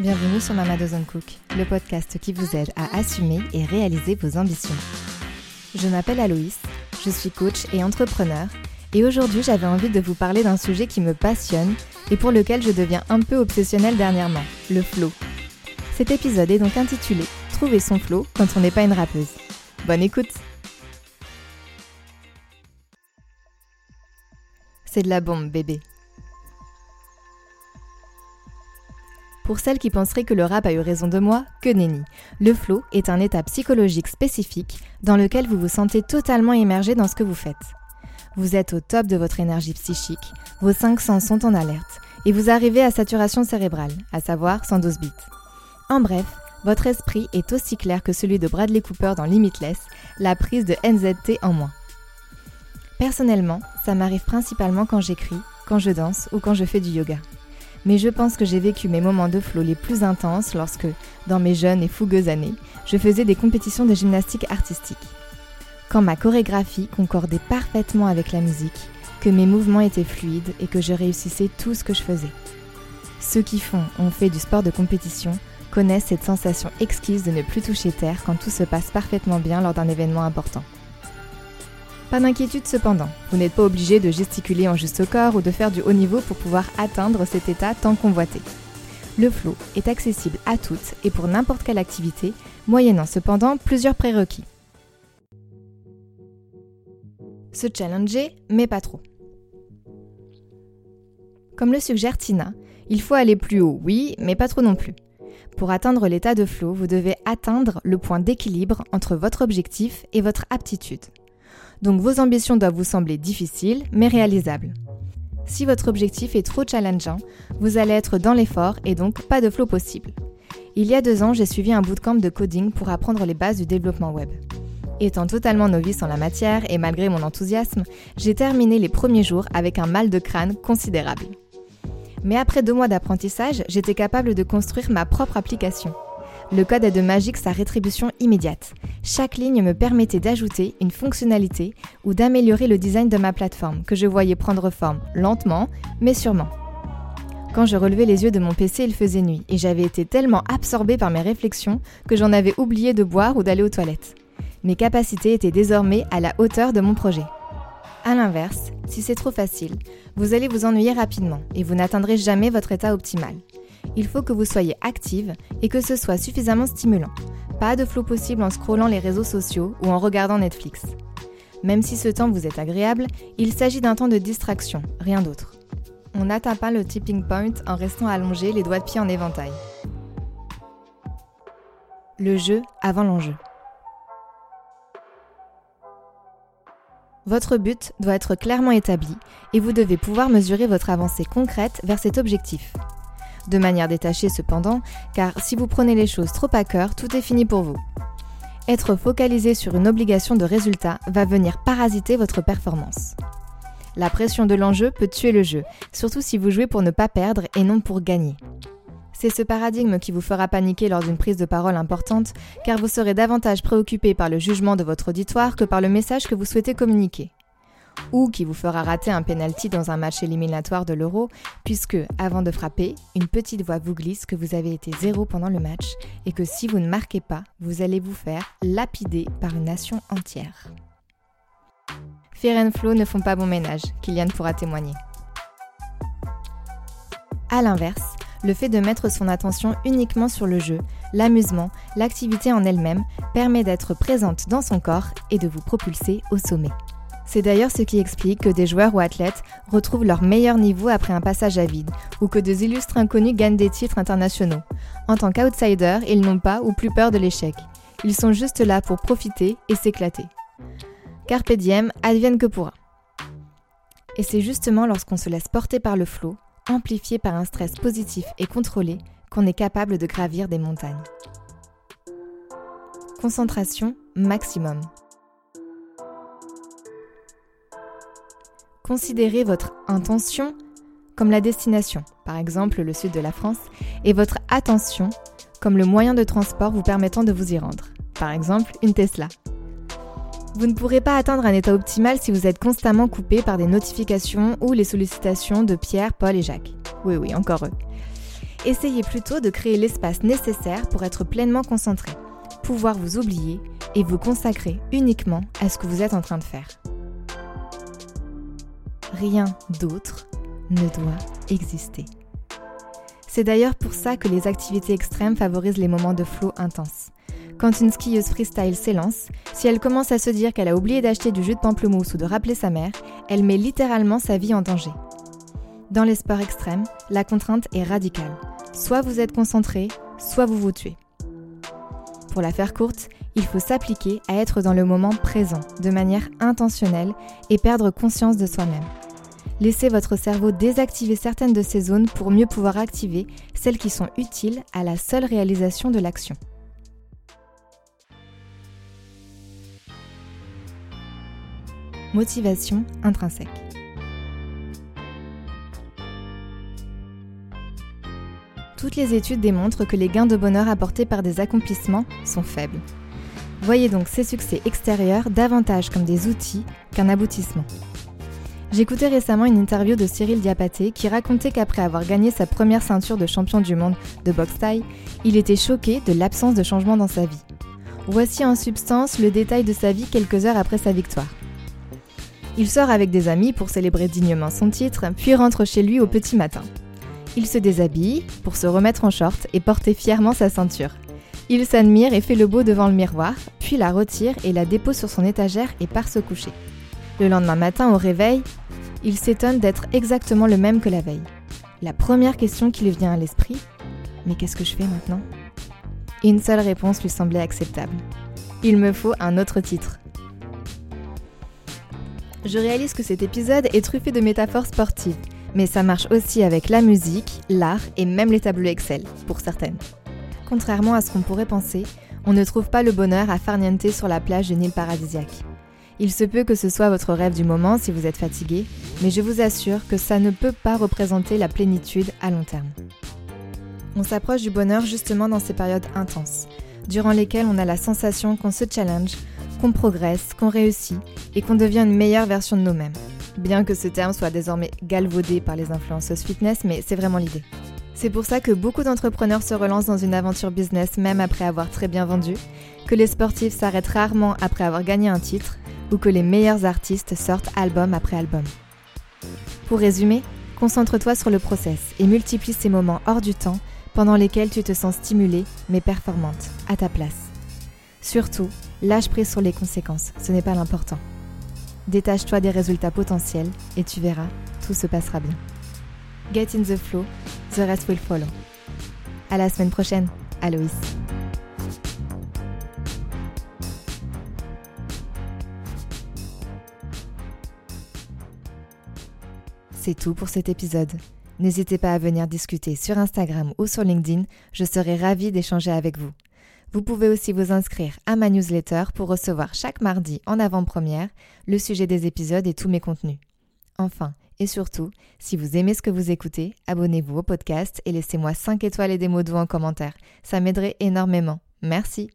Bienvenue sur Mama Doesn't Cook, le podcast qui vous aide à assumer et réaliser vos ambitions. Je m'appelle Aloïs, je suis coach et entrepreneur, et aujourd'hui j'avais envie de vous parler d'un sujet qui me passionne et pour lequel je deviens un peu obsessionnelle dernièrement, le flow. Cet épisode est donc intitulé Trouver son flow quand on n'est pas une rappeuse. Bonne écoute C'est de la bombe, bébé. Pour celles qui penseraient que le rap a eu raison de moi, que nenni. Le flow est un état psychologique spécifique dans lequel vous vous sentez totalement immergé dans ce que vous faites. Vous êtes au top de votre énergie psychique, vos cinq sens sont en alerte, et vous arrivez à saturation cérébrale, à savoir 112 bits. En bref, votre esprit est aussi clair que celui de Bradley Cooper dans Limitless, la prise de NZT en moins. Personnellement, ça m'arrive principalement quand j'écris, quand je danse ou quand je fais du yoga mais je pense que j'ai vécu mes moments de flow les plus intenses lorsque, dans mes jeunes et fougueuses années, je faisais des compétitions de gymnastique artistique. Quand ma chorégraphie concordait parfaitement avec la musique, que mes mouvements étaient fluides et que je réussissais tout ce que je faisais. Ceux qui font, ont fait du sport de compétition, connaissent cette sensation exquise de ne plus toucher terre quand tout se passe parfaitement bien lors d'un événement important. Pas d'inquiétude cependant, vous n'êtes pas obligé de gesticuler en juste corps ou de faire du haut niveau pour pouvoir atteindre cet état tant convoité. Le flow est accessible à toutes et pour n'importe quelle activité, moyennant cependant plusieurs prérequis. Se challenger, mais pas trop. Comme le suggère Tina, il faut aller plus haut, oui, mais pas trop non plus. Pour atteindre l'état de flow, vous devez atteindre le point d'équilibre entre votre objectif et votre aptitude donc vos ambitions doivent vous sembler difficiles mais réalisables. Si votre objectif est trop challengeant, vous allez être dans l'effort et donc pas de flow possible. Il y a deux ans, j'ai suivi un bootcamp de coding pour apprendre les bases du développement web. Étant totalement novice en la matière et malgré mon enthousiasme, j'ai terminé les premiers jours avec un mal de crâne considérable. Mais après deux mois d'apprentissage, j'étais capable de construire ma propre application. Le code a de magique sa rétribution immédiate. Chaque ligne me permettait d'ajouter une fonctionnalité ou d'améliorer le design de ma plateforme que je voyais prendre forme lentement mais sûrement. Quand je relevais les yeux de mon PC, il faisait nuit et j'avais été tellement absorbée par mes réflexions que j'en avais oublié de boire ou d'aller aux toilettes. Mes capacités étaient désormais à la hauteur de mon projet. A l'inverse, si c'est trop facile, vous allez vous ennuyer rapidement et vous n'atteindrez jamais votre état optimal il faut que vous soyez active et que ce soit suffisamment stimulant. Pas de flow possible en scrollant les réseaux sociaux ou en regardant Netflix. Même si ce temps vous est agréable, il s'agit d'un temps de distraction, rien d'autre. On n'atteint pas le tipping point en restant allongé, les doigts de pied en éventail. Le jeu avant l'enjeu. Votre but doit être clairement établi et vous devez pouvoir mesurer votre avancée concrète vers cet objectif de manière détachée cependant, car si vous prenez les choses trop à cœur, tout est fini pour vous. Être focalisé sur une obligation de résultat va venir parasiter votre performance. La pression de l'enjeu peut tuer le jeu, surtout si vous jouez pour ne pas perdre et non pour gagner. C'est ce paradigme qui vous fera paniquer lors d'une prise de parole importante, car vous serez davantage préoccupé par le jugement de votre auditoire que par le message que vous souhaitez communiquer ou qui vous fera rater un penalty dans un match éliminatoire de l'Euro, puisque, avant de frapper, une petite voix vous glisse que vous avez été zéro pendant le match et que si vous ne marquez pas, vous allez vous faire lapider par une nation entière. Fear and Flow ne font pas bon ménage, Kylian pourra témoigner. A l'inverse, le fait de mettre son attention uniquement sur le jeu, l'amusement, l'activité en elle-même permet d'être présente dans son corps et de vous propulser au sommet. C'est d'ailleurs ce qui explique que des joueurs ou athlètes retrouvent leur meilleur niveau après un passage à vide, ou que des illustres inconnus gagnent des titres internationaux. En tant qu'outsiders, ils n'ont pas ou plus peur de l'échec. Ils sont juste là pour profiter et s'éclater. Carpe diem, advienne que pourra. Et c'est justement lorsqu'on se laisse porter par le flot, amplifié par un stress positif et contrôlé, qu'on est capable de gravir des montagnes. Concentration maximum. Considérez votre intention comme la destination, par exemple le sud de la France, et votre attention comme le moyen de transport vous permettant de vous y rendre, par exemple une Tesla. Vous ne pourrez pas atteindre un état optimal si vous êtes constamment coupé par des notifications ou les sollicitations de Pierre, Paul et Jacques. Oui, oui, encore eux. Essayez plutôt de créer l'espace nécessaire pour être pleinement concentré, pouvoir vous oublier et vous consacrer uniquement à ce que vous êtes en train de faire. Rien d'autre ne doit exister. C'est d'ailleurs pour ça que les activités extrêmes favorisent les moments de flow intense. Quand une skieuse freestyle s'élance, si elle commence à se dire qu'elle a oublié d'acheter du jus de pamplemousse ou de rappeler sa mère, elle met littéralement sa vie en danger. Dans les sports extrêmes, la contrainte est radicale. Soit vous êtes concentré, soit vous vous tuez. Pour la faire courte, il faut s'appliquer à être dans le moment présent, de manière intentionnelle, et perdre conscience de soi-même. Laissez votre cerveau désactiver certaines de ces zones pour mieux pouvoir activer celles qui sont utiles à la seule réalisation de l'action. Motivation intrinsèque. Toutes les études démontrent que les gains de bonheur apportés par des accomplissements sont faibles. Voyez donc ces succès extérieurs davantage comme des outils qu'un aboutissement. J'écoutais récemment une interview de Cyril Diapaté qui racontait qu'après avoir gagné sa première ceinture de champion du monde de boxe taille, il était choqué de l'absence de changement dans sa vie. Voici en substance le détail de sa vie quelques heures après sa victoire. Il sort avec des amis pour célébrer dignement son titre, puis rentre chez lui au petit matin. Il se déshabille pour se remettre en short et porter fièrement sa ceinture. Il s'admire et fait le beau devant le miroir, puis la retire et la dépose sur son étagère et part se coucher. Le lendemain matin, au réveil, il s'étonne d'être exactement le même que la veille. La première question qui lui vient à l'esprit, mais qu'est-ce que je fais maintenant? Une seule réponse lui semblait acceptable. Il me faut un autre titre. Je réalise que cet épisode est truffé de métaphores sportives, mais ça marche aussi avec la musique, l'art et même les tableaux Excel, pour certaines. Contrairement à ce qu'on pourrait penser, on ne trouve pas le bonheur à farniente sur la plage d'une île paradisiaque. Il se peut que ce soit votre rêve du moment si vous êtes fatigué, mais je vous assure que ça ne peut pas représenter la plénitude à long terme. On s'approche du bonheur justement dans ces périodes intenses, durant lesquelles on a la sensation qu'on se challenge, qu'on progresse, qu'on réussit et qu'on devient une meilleure version de nous-mêmes. Bien que ce terme soit désormais galvaudé par les influenceuses fitness, mais c'est vraiment l'idée. C'est pour ça que beaucoup d'entrepreneurs se relancent dans une aventure business même après avoir très bien vendu, que les sportifs s'arrêtent rarement après avoir gagné un titre, ou que les meilleurs artistes sortent album après album. Pour résumer, concentre-toi sur le process et multiplie ces moments hors du temps pendant lesquels tu te sens stimulée mais performante, à ta place. Surtout, lâche prise sur les conséquences, ce n'est pas l'important. Détache-toi des résultats potentiels et tu verras, tout se passera bien. Get in the flow, the rest will follow. À la semaine prochaine, Aloïs. C'est tout pour cet épisode. N'hésitez pas à venir discuter sur Instagram ou sur LinkedIn, je serai ravie d'échanger avec vous. Vous pouvez aussi vous inscrire à ma newsletter pour recevoir chaque mardi en avant-première le sujet des épisodes et tous mes contenus. Enfin, et surtout, si vous aimez ce que vous écoutez, abonnez-vous au podcast et laissez-moi 5 étoiles et des mots doux en commentaire. Ça m'aiderait énormément. Merci.